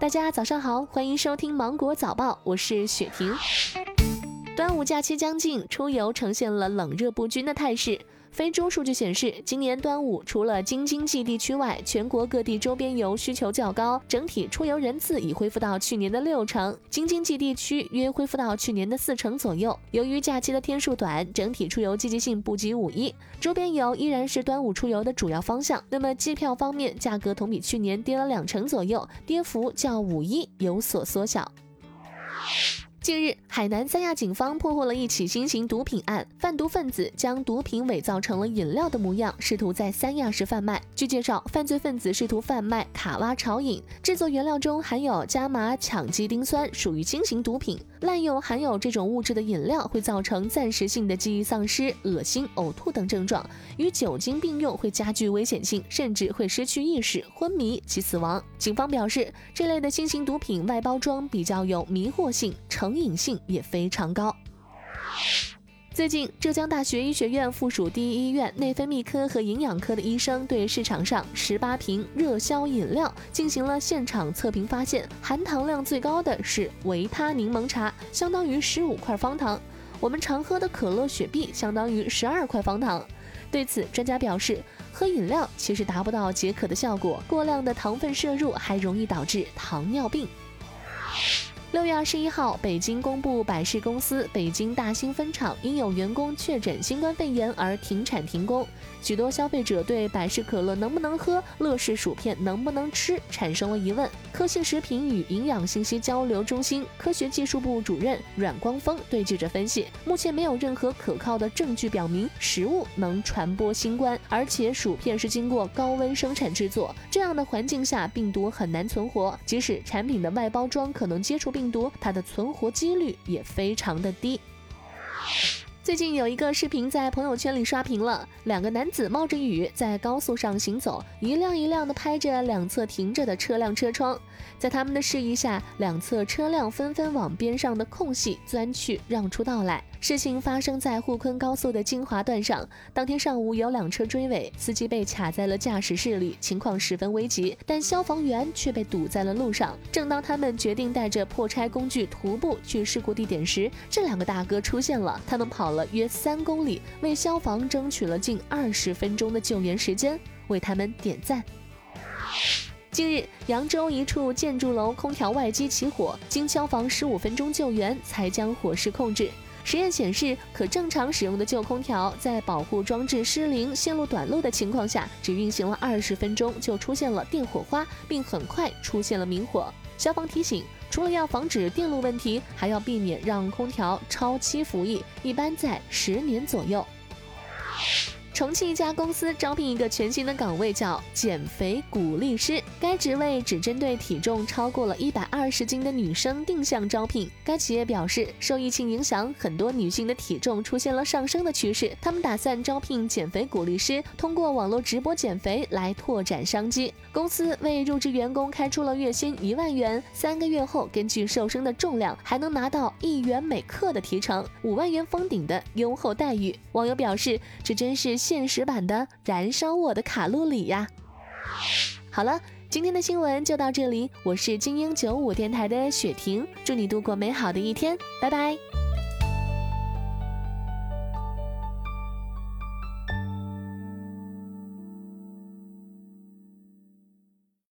大家早上好，欢迎收听芒果早报，我是雪婷。端午假期将近，出游呈现了冷热不均的态势。非洲数据显示，今年端午除了京津冀地区外，全国各地周边游需求较高，整体出游人次已恢复到去年的六成，京津冀地区约恢复到去年的四成左右。由于假期的天数短，整体出游积极性不及五一，周边游依然是端午出游的主要方向。那么机票方面，价格同比去年跌了两成左右，跌幅较五一有所缩小。近日，海南三亚警方破获了一起新型毒品案，贩毒分子将毒品伪造成了饮料的模样，试图在三亚市贩卖。据介绍，犯罪分子试图贩卖卡哇潮饮，制作原料中含有伽马羟基丁酸，属于新型毒品。滥用含有这种物质的饮料会造成暂时性的记忆丧失、恶心、呕吐等症状，与酒精并用会加剧危险性，甚至会失去意识、昏迷及死亡。警方表示，这类的新型毒品外包装比较有迷惑性，成。瘾性也非常高。最近，浙江大学医学院附属第一医院内分泌科和营养科的医生对市场上十八瓶热销饮料进行了现场测评，发现含糖量最高的是维他柠檬茶，相当于十五块方糖。我们常喝的可乐、雪碧相当于十二块方糖。对此，专家表示，喝饮料其实达不到解渴的效果，过量的糖分摄入还容易导致糖尿病。六月二十一号，北京公布百事公司北京大兴分厂因有员工确诊新冠肺炎而停产停工。许多消费者对百事可乐能不能喝、乐事薯片能不能吃产生了疑问。科信食品与营养信息交流中心科学技术部主任阮光峰对记者分析，目前没有任何可靠的证据表明食物能传播新冠，而且薯片是经过高温生产制作，这样的环境下病毒很难存活，即使产品的外包装可能接触病毒，它的存活几率也非常的低。最近有一个视频在朋友圈里刷屏了，两个男子冒着雨在高速上行走，一辆一辆的拍着两侧停着的车辆车窗，在他们的示意下，两侧车辆纷纷往边上的空隙钻去，让出道来。事情发生在沪昆高速的金华段上。当天上午有两车追尾，司机被卡在了驾驶室里，情况十分危急。但消防员却被堵在了路上。正当他们决定带着破拆工具徒步去事故地点时，这两个大哥出现了。他们跑了约三公里，为消防争取了近二十分钟的救援时间，为他们点赞。近日，扬州一处建筑楼空调外机起火，经消防十五分钟救援才将火势控制。实验显示，可正常使用的旧空调在保护装置失灵、线路短路的情况下，只运行了二十分钟就出现了电火花，并很快出现了明火。消防提醒，除了要防止电路问题，还要避免让空调超期服役，一般在十年左右。重庆一家公司招聘一个全新的岗位，叫减肥鼓励师。该职位只针对体重超过了一百二十斤的女生定向招聘。该企业表示，受疫情影响，很多女性的体重出现了上升的趋势。他们打算招聘减肥鼓励师，通过网络直播减肥来拓展商机。公司为入职员工开出了月薪一万元，三个月后根据瘦身的重量，还能拿到一元每克的提成，五万元封顶的优厚待遇。网友表示，这真是。现实版的燃烧我的卡路里呀！好了，今天的新闻就到这里，我是精英九五电台的雪婷，祝你度过美好的一天，拜拜。